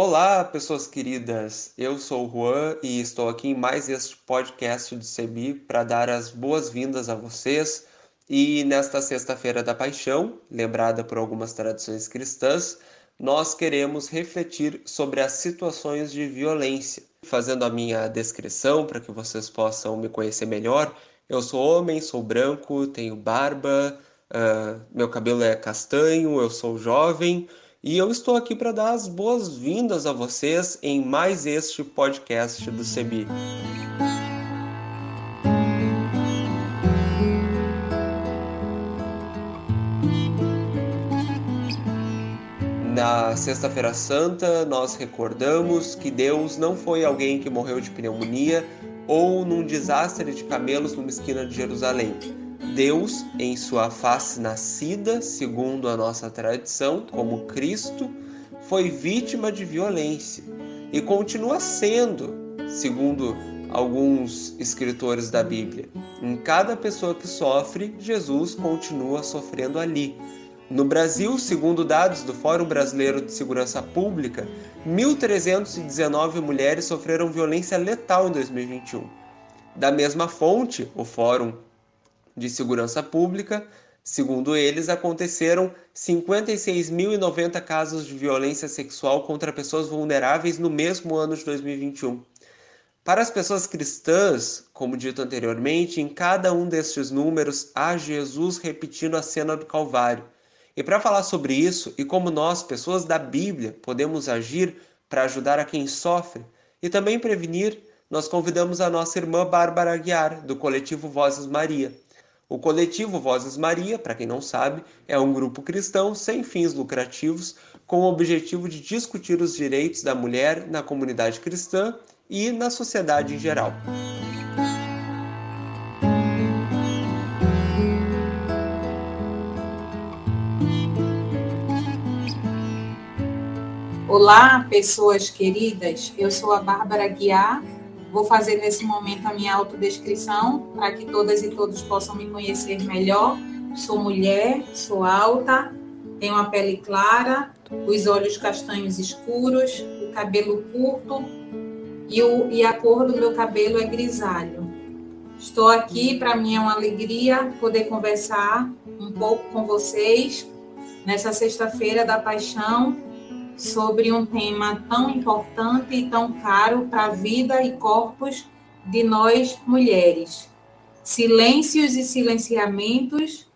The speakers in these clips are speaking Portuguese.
Olá, pessoas queridas. Eu sou o Juan e estou aqui em mais este podcast do CEBI para dar as boas-vindas a vocês. E nesta Sexta-feira da Paixão, lembrada por algumas tradições cristãs, nós queremos refletir sobre as situações de violência. Fazendo a minha descrição para que vocês possam me conhecer melhor, eu sou homem, sou branco, tenho barba, uh, meu cabelo é castanho, eu sou jovem e eu estou aqui para dar as boas-vindas a vocês em mais este podcast do CEBI. Na Sexta-feira Santa, nós recordamos que Deus não foi alguém que morreu de pneumonia ou num desastre de camelos numa esquina de Jerusalém Deus, em sua face nascida, segundo a nossa tradição, como Cristo, foi vítima de violência e continua sendo, segundo alguns escritores da Bíblia. Em cada pessoa que sofre, Jesus continua sofrendo ali. No Brasil, segundo dados do Fórum Brasileiro de Segurança Pública, 1.319 mulheres sofreram violência letal em 2021. Da mesma fonte, o Fórum de Segurança Pública, segundo eles, aconteceram 56.090 casos de violência sexual contra pessoas vulneráveis no mesmo ano de 2021. Para as pessoas cristãs, como dito anteriormente, em cada um destes números há Jesus repetindo a cena do Calvário. E para falar sobre isso e como nós, pessoas da Bíblia, podemos agir para ajudar a quem sofre e também prevenir, nós convidamos a nossa irmã Bárbara Aguiar, do coletivo Vozes Maria. O coletivo Vozes Maria, para quem não sabe, é um grupo cristão sem fins lucrativos com o objetivo de discutir os direitos da mulher na comunidade cristã e na sociedade em geral. Olá, pessoas queridas. Eu sou a Bárbara Guiar Vou fazer nesse momento a minha autodescrição para que todas e todos possam me conhecer melhor. Sou mulher, sou alta, tenho a pele clara, os olhos castanhos escuros, o cabelo curto e, o, e a cor do meu cabelo é grisalho. Estou aqui, para mim é uma alegria poder conversar um pouco com vocês nessa sexta-feira da paixão sobre um tema tão importante e tão caro para a vida e corpos de nós mulheres. Silêncios e silenciamentos,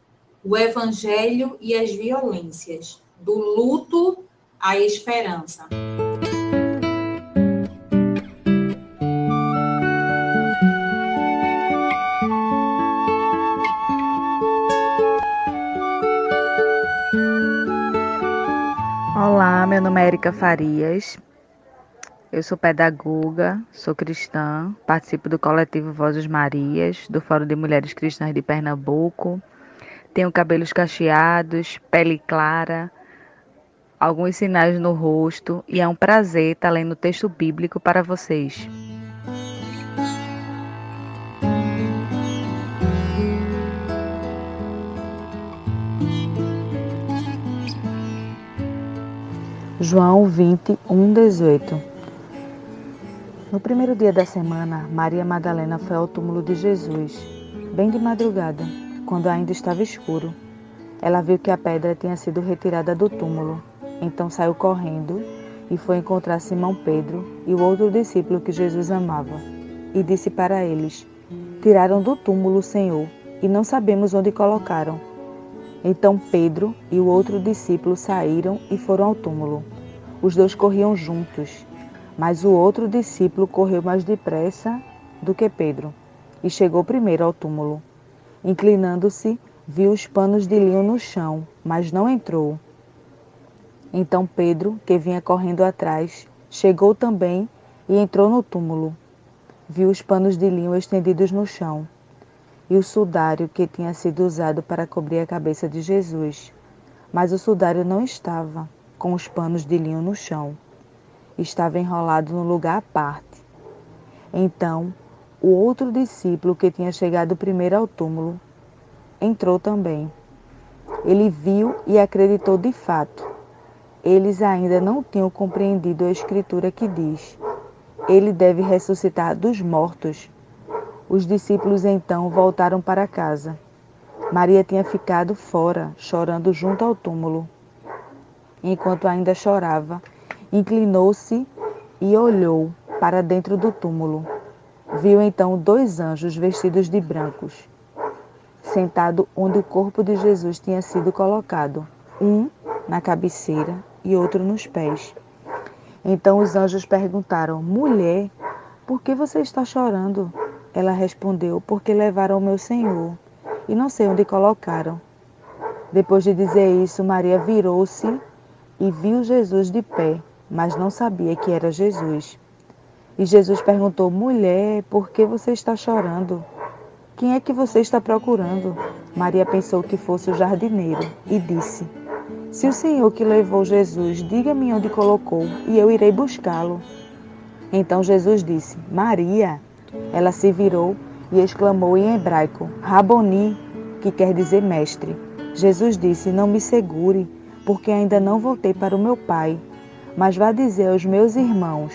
o evangelho e as violências, do luto à esperança. Meu nome é Erika Farias. Eu sou pedagoga, sou cristã, participo do coletivo Vozes Marias, do Fórum de Mulheres Cristãs de Pernambuco. Tenho cabelos cacheados, pele clara, alguns sinais no rosto e é um prazer estar lendo o texto bíblico para vocês. João 20, 1, 18 No primeiro dia da semana, Maria Madalena foi ao túmulo de Jesus, bem de madrugada, quando ainda estava escuro. Ela viu que a pedra tinha sido retirada do túmulo, então saiu correndo e foi encontrar Simão Pedro e o outro discípulo que Jesus amava, e disse para eles: Tiraram do túmulo o Senhor e não sabemos onde colocaram. Então Pedro e o outro discípulo saíram e foram ao túmulo. Os dois corriam juntos, mas o outro discípulo correu mais depressa do que Pedro e chegou primeiro ao túmulo. Inclinando-se, viu os panos de linho no chão, mas não entrou. Então Pedro, que vinha correndo atrás, chegou também e entrou no túmulo. Viu os panos de linho estendidos no chão e o sudário que tinha sido usado para cobrir a cabeça de Jesus. Mas o sudário não estava com os panos de linho no chão. Estava enrolado no lugar à parte. Então, o outro discípulo que tinha chegado primeiro ao túmulo entrou também. Ele viu e acreditou de fato. eles ainda não tinham compreendido a escritura que diz: Ele deve ressuscitar dos mortos. Os discípulos então voltaram para casa. Maria tinha ficado fora, chorando junto ao túmulo. Enquanto ainda chorava, inclinou-se e olhou para dentro do túmulo. Viu então dois anjos vestidos de brancos, sentado onde o corpo de Jesus tinha sido colocado, um na cabeceira e outro nos pés. Então os anjos perguntaram: Mulher, por que você está chorando? Ela respondeu: Porque levaram o meu Senhor e não sei onde colocaram. Depois de dizer isso, Maria virou-se e viu Jesus de pé, mas não sabia que era Jesus. E Jesus perguntou: Mulher, por que você está chorando? Quem é que você está procurando? Maria pensou que fosse o jardineiro e disse: Se o Senhor que levou Jesus, diga-me onde colocou e eu irei buscá-lo. Então Jesus disse: Maria. Ela se virou e exclamou em hebraico: Raboni, que quer dizer mestre. Jesus disse: Não me segure, porque ainda não voltei para o meu Pai, mas vá dizer aos meus irmãos: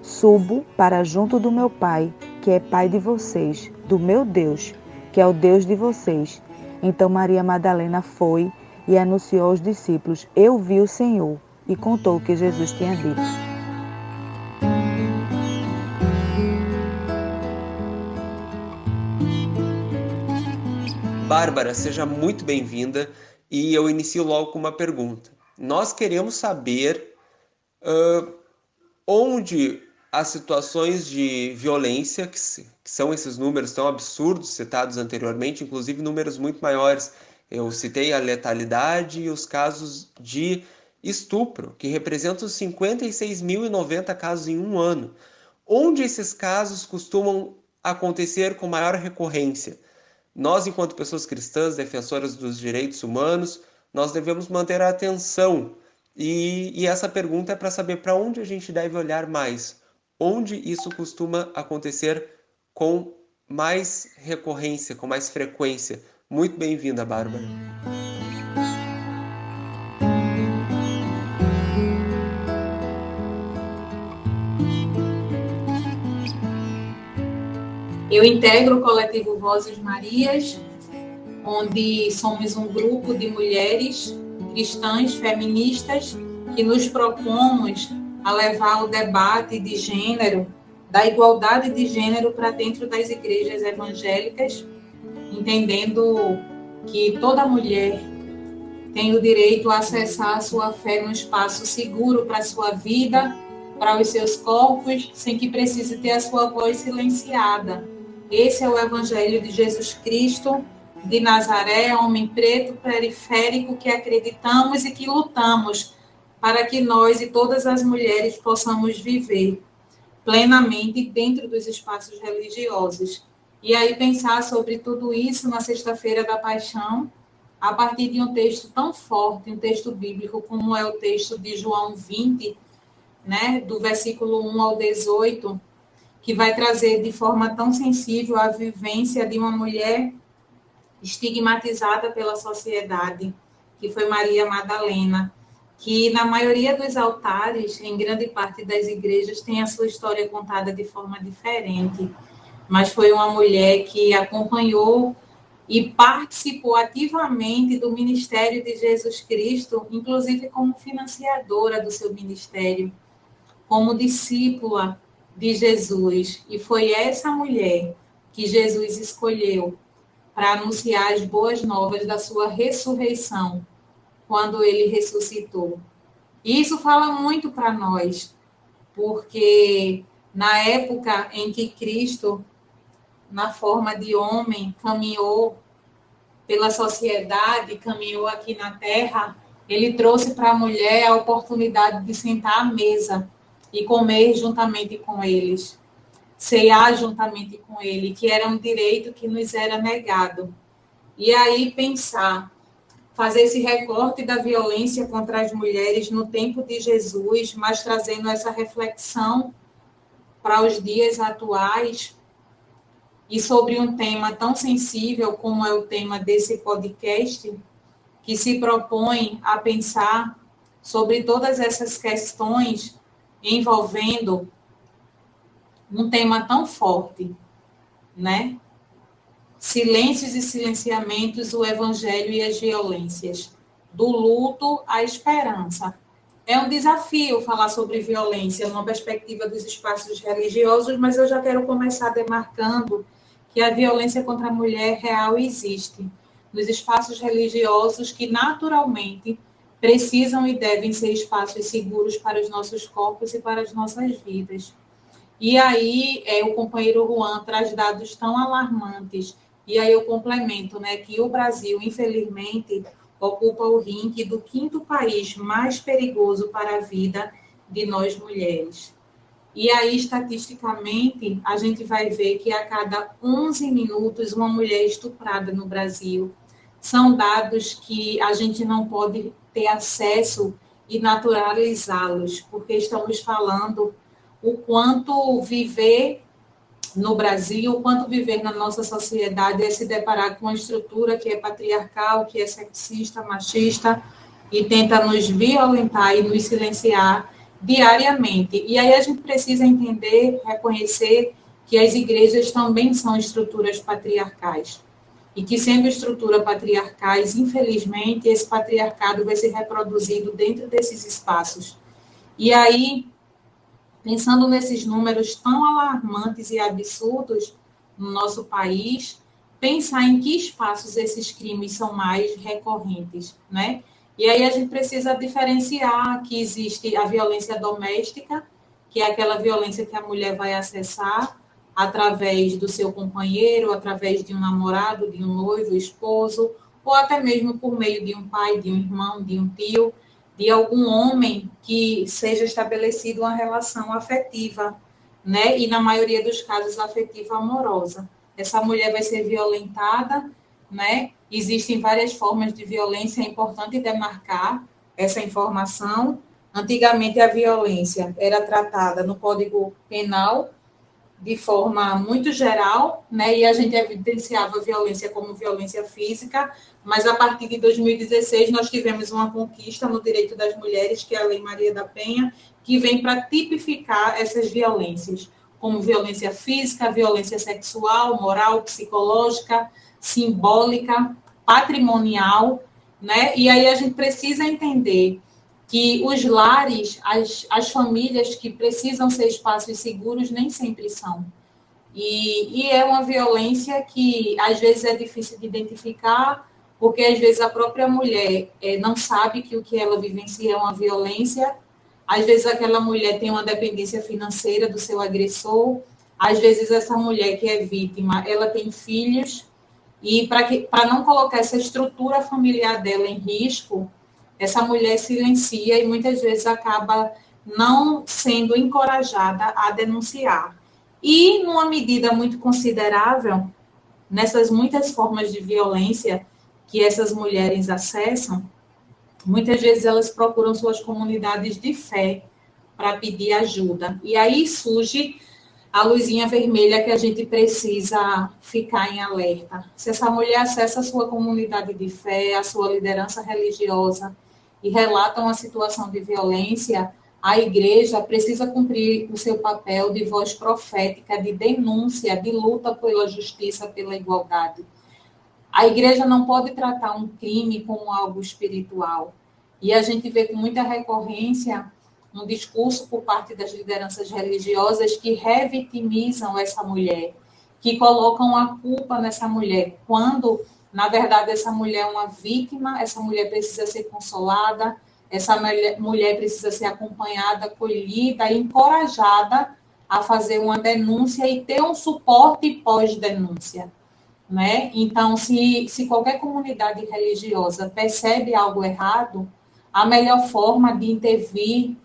Subo para junto do meu Pai, que é Pai de vocês, do meu Deus, que é o Deus de vocês. Então Maria Madalena foi e anunciou aos discípulos: Eu vi o Senhor, e contou o que Jesus tinha dito. Bárbara, seja muito bem-vinda e eu inicio logo com uma pergunta. Nós queremos saber uh, onde as situações de violência, que, que, são esses números tão absurdos citados anteriormente, inclusive números muito maiores. Eu citei a letalidade e os casos de estupro, que representam 56.090 casos em um ano. Onde esses casos costumam acontecer com maior recorrência? Nós, enquanto pessoas cristãs, defensoras dos direitos humanos, nós devemos manter a atenção. E, e essa pergunta é para saber para onde a gente deve olhar mais onde isso costuma acontecer com mais recorrência, com mais frequência. Muito bem-vinda, Bárbara. Eu integro o coletivo Vozes Marias, onde somos um grupo de mulheres cristãs feministas que nos propomos a levar o debate de gênero, da igualdade de gênero para dentro das igrejas evangélicas, entendendo que toda mulher tem o direito a acessar a sua fé num espaço seguro para a sua vida, para os seus corpos, sem que precise ter a sua voz silenciada. Esse é o Evangelho de Jesus Cristo de Nazaré, homem preto, periférico, que acreditamos e que lutamos para que nós e todas as mulheres possamos viver plenamente dentro dos espaços religiosos. E aí pensar sobre tudo isso na sexta-feira da paixão, a partir de um texto tão forte, um texto bíblico como é o texto de João 20, né, do versículo 1 ao 18, que vai trazer de forma tão sensível a vivência de uma mulher estigmatizada pela sociedade, que foi Maria Madalena que na maioria dos altares, em grande parte das igrejas, tem a sua história contada de forma diferente. Mas foi uma mulher que acompanhou e participou ativamente do ministério de Jesus Cristo, inclusive como financiadora do seu ministério, como discípula de Jesus. E foi essa mulher que Jesus escolheu para anunciar as boas novas da sua ressurreição quando ele ressuscitou. E isso fala muito para nós, porque na época em que Cristo, na forma de homem, caminhou pela sociedade, caminhou aqui na terra, ele trouxe para a mulher a oportunidade de sentar à mesa e comer juntamente com eles, cear juntamente com ele, que era um direito que nos era negado. E aí pensar fazer esse recorte da violência contra as mulheres no tempo de Jesus, mas trazendo essa reflexão para os dias atuais e sobre um tema tão sensível como é o tema desse podcast, que se propõe a pensar sobre todas essas questões envolvendo um tema tão forte, né? Silêncios e silenciamentos, o evangelho e as violências, do luto à esperança. É um desafio falar sobre violência numa perspectiva dos espaços religiosos, mas eu já quero começar demarcando que a violência contra a mulher real existe nos espaços religiosos que naturalmente precisam e devem ser espaços seguros para os nossos corpos e para as nossas vidas. E aí é, o companheiro Juan traz dados tão alarmantes. E aí eu complemento, né, que o Brasil, infelizmente, ocupa o ringue do quinto país mais perigoso para a vida de nós mulheres. E aí, estatisticamente, a gente vai ver que a cada 11 minutos uma mulher é estuprada no Brasil. São dados que a gente não pode ter acesso e naturalizá-los, porque estamos falando o quanto viver no Brasil, o quanto viver na nossa sociedade é se deparar com uma estrutura que é patriarcal, que é sexista, machista e tenta nos violentar e nos silenciar diariamente. E aí a gente precisa entender, reconhecer que as igrejas também são estruturas patriarcais. E que, sendo estrutura patriarcais, infelizmente, esse patriarcado vai ser reproduzido dentro desses espaços. E aí, pensando nesses números tão alarmantes e absurdos no nosso país, pensar em que espaços esses crimes são mais recorrentes, né? E aí a gente precisa diferenciar que existe a violência doméstica, que é aquela violência que a mulher vai acessar através do seu companheiro, através de um namorado, de um noivo, esposo, ou até mesmo por meio de um pai, de um irmão, de um tio, de algum homem que seja estabelecido uma relação afetiva, né? E na maioria dos casos afetiva amorosa. Essa mulher vai ser violentada, né? Existem várias formas de violência, é importante demarcar essa informação. Antigamente a violência era tratada no Código Penal de forma muito geral, né? E a gente evidenciava a violência como violência física, mas a partir de 2016 nós tivemos uma conquista no direito das mulheres, que é a Lei Maria da Penha, que vem para tipificar essas violências, como violência física, violência sexual, moral, psicológica, simbólica, patrimonial, né? E aí a gente precisa entender que os lares, as, as famílias que precisam ser espaços seguros nem sempre são. E, e é uma violência que às vezes é difícil de identificar, porque às vezes a própria mulher é, não sabe que o que ela vivencia é uma violência, às vezes aquela mulher tem uma dependência financeira do seu agressor, às vezes essa mulher que é vítima, ela tem filhos, e para não colocar essa estrutura familiar dela em risco, essa mulher silencia e muitas vezes acaba não sendo encorajada a denunciar. E, numa medida muito considerável, nessas muitas formas de violência que essas mulheres acessam, muitas vezes elas procuram suas comunidades de fé para pedir ajuda. E aí surge a luzinha vermelha que a gente precisa ficar em alerta. Se essa mulher acessa a sua comunidade de fé, a sua liderança religiosa, e relatam a situação de violência, a igreja precisa cumprir o seu papel de voz profética, de denúncia, de luta pela justiça, pela igualdade. A igreja não pode tratar um crime como algo espiritual. E a gente vê com muita recorrência um discurso por parte das lideranças religiosas que revitimizam essa mulher, que colocam a culpa nessa mulher, quando na verdade, essa mulher é uma vítima, essa mulher precisa ser consolada, essa mulher precisa ser acompanhada, acolhida, encorajada a fazer uma denúncia e ter um suporte pós-denúncia. Né? Então, se, se qualquer comunidade religiosa percebe algo errado, a melhor forma de intervir,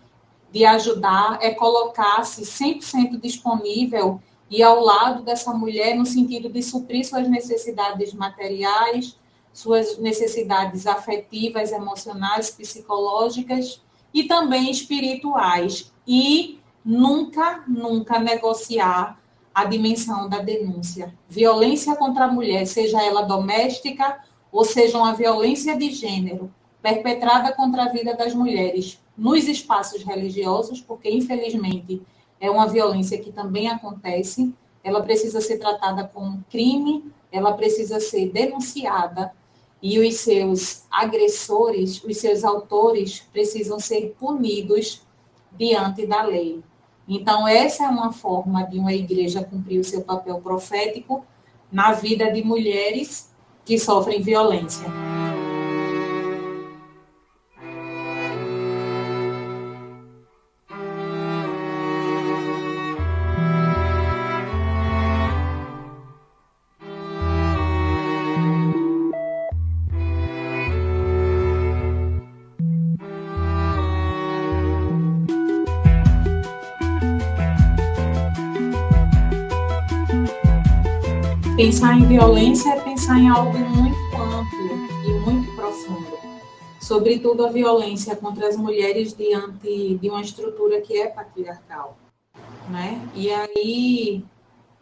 de ajudar, é colocar-se 100% disponível e ao lado dessa mulher no sentido de suprir suas necessidades materiais, suas necessidades afetivas, emocionais, psicológicas e também espirituais. E nunca, nunca negociar a dimensão da denúncia. Violência contra a mulher, seja ela doméstica ou seja uma violência de gênero, perpetrada contra a vida das mulheres nos espaços religiosos, porque infelizmente é uma violência que também acontece, ela precisa ser tratada como crime, ela precisa ser denunciada e os seus agressores, os seus autores precisam ser punidos diante da lei. Então, essa é uma forma de uma igreja cumprir o seu papel profético na vida de mulheres que sofrem violência. Pensar em violência é pensar em algo muito amplo e muito profundo. Sobretudo a violência contra as mulheres diante de uma estrutura que é patriarcal. Né? E aí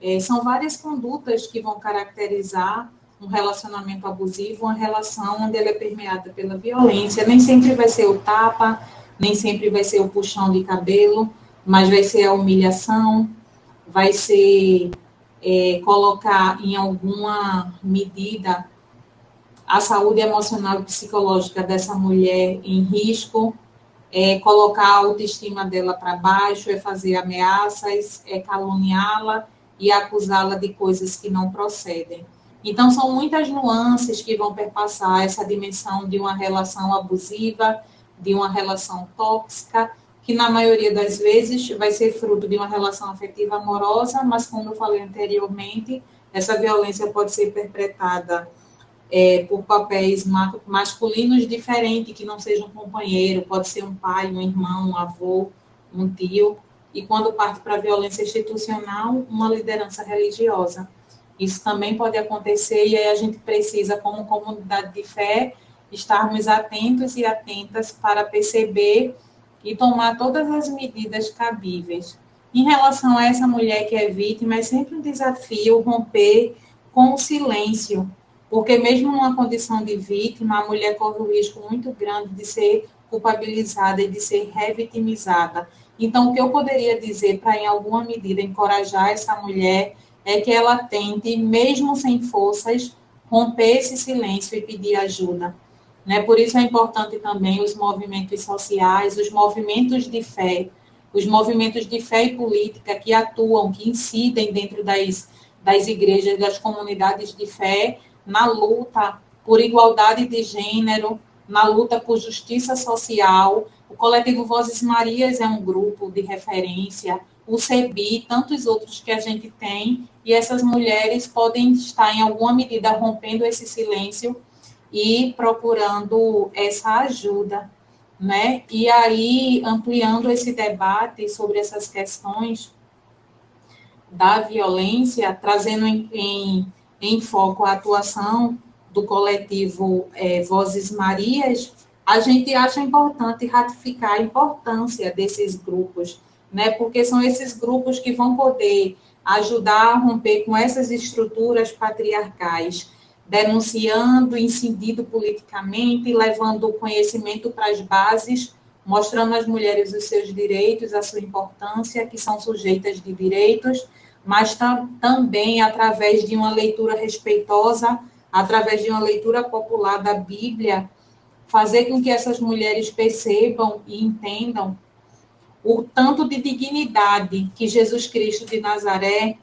é, são várias condutas que vão caracterizar um relacionamento abusivo, uma relação onde ela é permeada pela violência. Nem sempre vai ser o tapa, nem sempre vai ser o puxão de cabelo, mas vai ser a humilhação, vai ser é, colocar em alguma medida a saúde emocional e psicológica dessa mulher em risco, é colocar a autoestima dela para baixo, é fazer ameaças, é caluniá-la e acusá-la de coisas que não procedem. Então, são muitas nuances que vão perpassar essa dimensão de uma relação abusiva, de uma relação tóxica, que na maioria das vezes vai ser fruto de uma relação afetiva amorosa, mas como eu falei anteriormente, essa violência pode ser perpetrada é, por papéis masculinos diferentes, que não sejam companheiro, pode ser um pai, um irmão, um avô, um tio, e quando parte para a violência institucional, uma liderança religiosa. Isso também pode acontecer e aí a gente precisa, como comunidade de fé, estarmos atentos e atentas para perceber e tomar todas as medidas cabíveis. Em relação a essa mulher que é vítima, é sempre um desafio romper com o silêncio, porque mesmo numa condição de vítima, a mulher corre o risco muito grande de ser culpabilizada e de ser revitimizada. Então, o que eu poderia dizer para, em alguma medida, encorajar essa mulher é que ela tente, mesmo sem forças, romper esse silêncio e pedir ajuda. Né? Por isso é importante também os movimentos sociais, os movimentos de fé, os movimentos de fé e política que atuam, que incidem dentro das, das igrejas, das comunidades de fé, na luta por igualdade de gênero, na luta por justiça social. O coletivo Vozes Marias é um grupo de referência, o CEBI, tantos outros que a gente tem, e essas mulheres podem estar, em alguma medida, rompendo esse silêncio e procurando essa ajuda, né? E aí, ampliando esse debate sobre essas questões da violência, trazendo em, em, em foco a atuação do coletivo é, Vozes Marias, a gente acha importante ratificar a importância desses grupos, né? Porque são esses grupos que vão poder ajudar a romper com essas estruturas patriarcais denunciando, incidindo politicamente, levando o conhecimento para as bases, mostrando às mulheres os seus direitos, a sua importância, que são sujeitas de direitos, mas tam, também através de uma leitura respeitosa, através de uma leitura popular da Bíblia, fazer com que essas mulheres percebam e entendam o tanto de dignidade que Jesus Cristo de Nazaré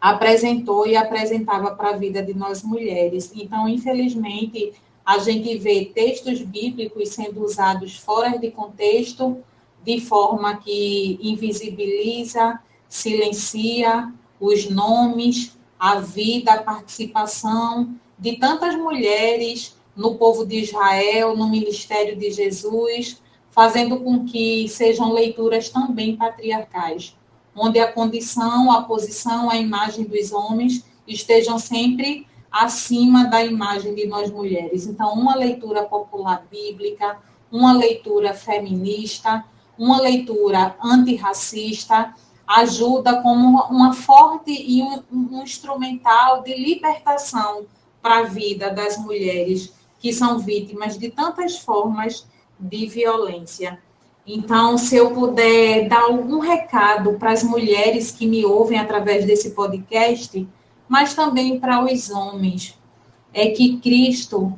apresentou e apresentava para a vida de nós mulheres. Então, infelizmente, a gente vê textos bíblicos sendo usados fora de contexto, de forma que invisibiliza, silencia os nomes, a vida, a participação de tantas mulheres no povo de Israel, no ministério de Jesus, fazendo com que sejam leituras também patriarcais onde a condição, a posição, a imagem dos homens estejam sempre acima da imagem de nós mulheres. Então, uma leitura popular bíblica, uma leitura feminista, uma leitura antirracista ajuda como uma forte e um, um instrumental de libertação para a vida das mulheres que são vítimas de tantas formas de violência. Então, se eu puder dar algum recado para as mulheres que me ouvem através desse podcast, mas também para os homens, é que Cristo,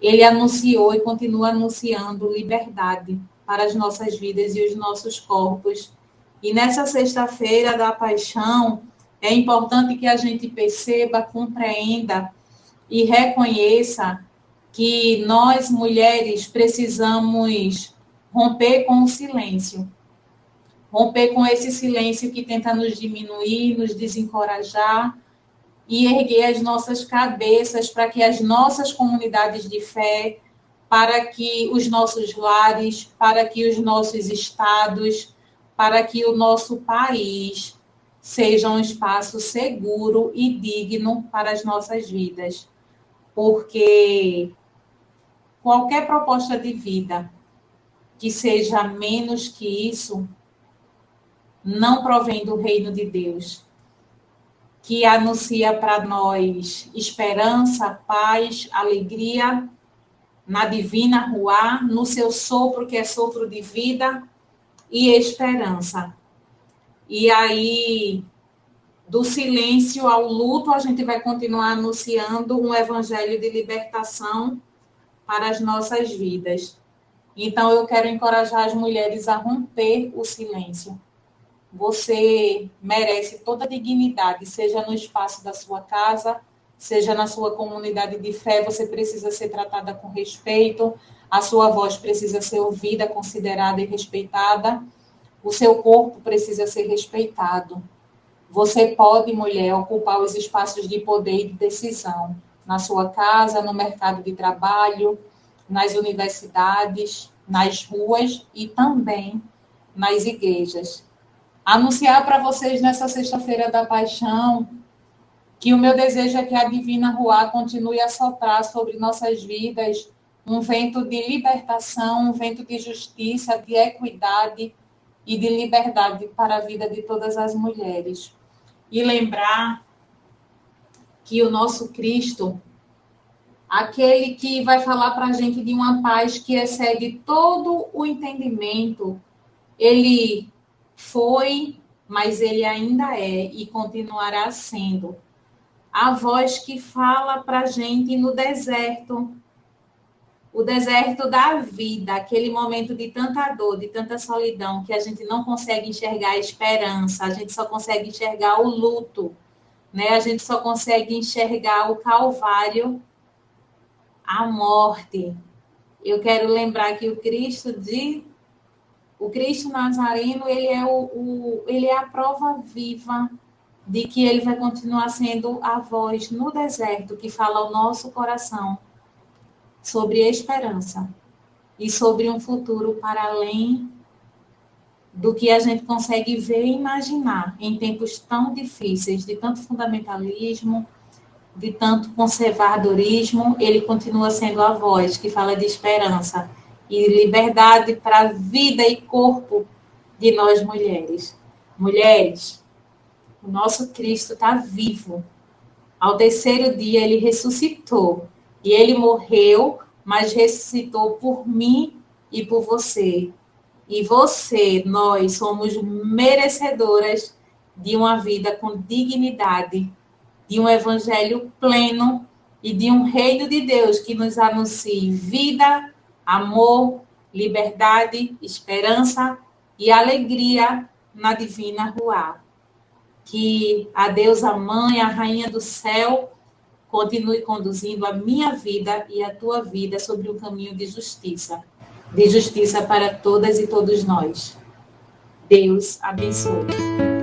ele anunciou e continua anunciando liberdade para as nossas vidas e os nossos corpos. E nessa sexta-feira da paixão, é importante que a gente perceba, compreenda e reconheça que nós mulheres precisamos romper com o silêncio. Romper com esse silêncio que tenta nos diminuir, nos desencorajar e erguer as nossas cabeças para que as nossas comunidades de fé, para que os nossos lares, para que os nossos estados, para que o nosso país seja um espaço seguro e digno para as nossas vidas. Porque qualquer proposta de vida que seja menos que isso, não provém do reino de Deus, que anuncia para nós esperança, paz, alegria na divina Ruá, no seu sopro, que é sopro de vida, e esperança. E aí, do silêncio ao luto, a gente vai continuar anunciando um evangelho de libertação para as nossas vidas. Então, eu quero encorajar as mulheres a romper o silêncio. Você merece toda a dignidade, seja no espaço da sua casa, seja na sua comunidade de fé, você precisa ser tratada com respeito, a sua voz precisa ser ouvida, considerada e respeitada, o seu corpo precisa ser respeitado. Você pode, mulher, ocupar os espaços de poder e de decisão na sua casa, no mercado de trabalho, nas universidades, nas ruas e também nas igrejas. Anunciar para vocês nessa sexta-feira da paixão que o meu desejo é que a divina Ruá continue a soprar sobre nossas vidas um vento de libertação, um vento de justiça, de equidade e de liberdade para a vida de todas as mulheres. E lembrar que o nosso Cristo aquele que vai falar para a gente de uma paz que excede todo o entendimento. Ele foi, mas ele ainda é e continuará sendo. A voz que fala para a gente no deserto, o deserto da vida, aquele momento de tanta dor, de tanta solidão, que a gente não consegue enxergar a esperança, a gente só consegue enxergar o luto, né? A gente só consegue enxergar o calvário a morte. Eu quero lembrar que o Cristo de o Cristo Nazareno, ele é o, o, ele é a prova viva de que ele vai continuar sendo a voz no deserto que fala ao nosso coração sobre esperança e sobre um futuro para além do que a gente consegue ver e imaginar em tempos tão difíceis, de tanto fundamentalismo, de tanto conservadorismo, ele continua sendo a voz que fala de esperança e liberdade para vida e corpo de nós mulheres. Mulheres, o nosso Cristo está vivo. Ao terceiro dia ele ressuscitou e ele morreu, mas ressuscitou por mim e por você. E você, nós somos merecedoras de uma vida com dignidade de um evangelho pleno e de um reino de Deus que nos anuncie vida, amor, liberdade, esperança e alegria na divina Ruá. Que a deusa mãe, a rainha do céu, continue conduzindo a minha vida e a tua vida sobre um caminho de justiça, de justiça para todas e todos nós. Deus abençoe.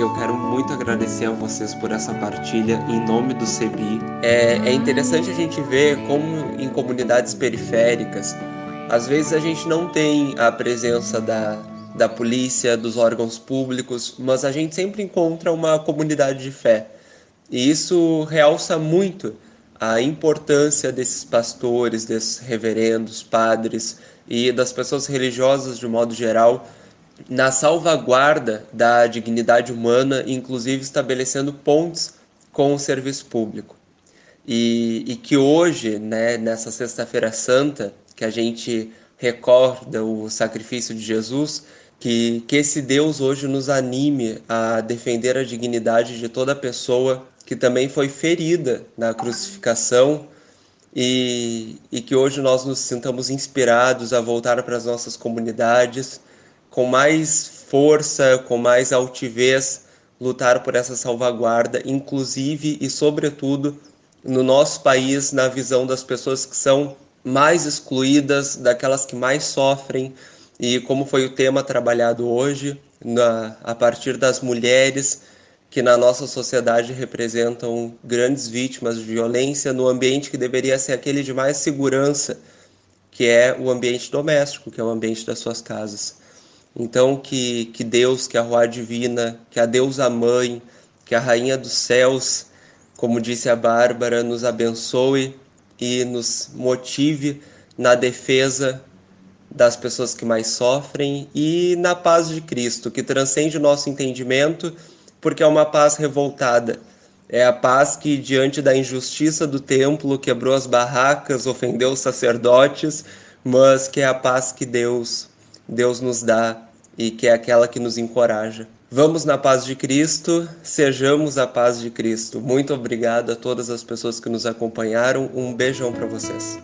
Eu quero muito agradecer a vocês por essa partilha em nome do CEBI. É, é interessante a gente ver como em comunidades periféricas, às vezes a gente não tem a presença da, da polícia, dos órgãos públicos, mas a gente sempre encontra uma comunidade de fé. E isso realça muito a importância desses pastores, desses reverendos, padres e das pessoas religiosas de modo geral na salvaguarda da dignidade humana, inclusive estabelecendo pontes com o serviço público. E, e que hoje, né, nessa Sexta-feira Santa, que a gente recorda o sacrifício de Jesus, que, que esse Deus hoje nos anime a defender a dignidade de toda pessoa que também foi ferida na crucificação e, e que hoje nós nos sintamos inspirados a voltar para as nossas comunidades com mais força, com mais altivez, lutar por essa salvaguarda, inclusive e sobretudo no nosso país, na visão das pessoas que são mais excluídas, daquelas que mais sofrem, e como foi o tema trabalhado hoje, na, a partir das mulheres que na nossa sociedade representam grandes vítimas de violência no ambiente que deveria ser aquele de mais segurança, que é o ambiente doméstico, que é o ambiente das suas casas. Então, que, que Deus, que a Rua Divina, que a Deusa Mãe, que a Rainha dos Céus, como disse a Bárbara, nos abençoe e nos motive na defesa das pessoas que mais sofrem e na paz de Cristo, que transcende o nosso entendimento, porque é uma paz revoltada. É a paz que, diante da injustiça do templo, quebrou as barracas, ofendeu os sacerdotes, mas que é a paz que Deus Deus nos dá e que é aquela que nos encoraja. Vamos na paz de Cristo, sejamos a paz de Cristo. Muito obrigado a todas as pessoas que nos acompanharam. Um beijão para vocês.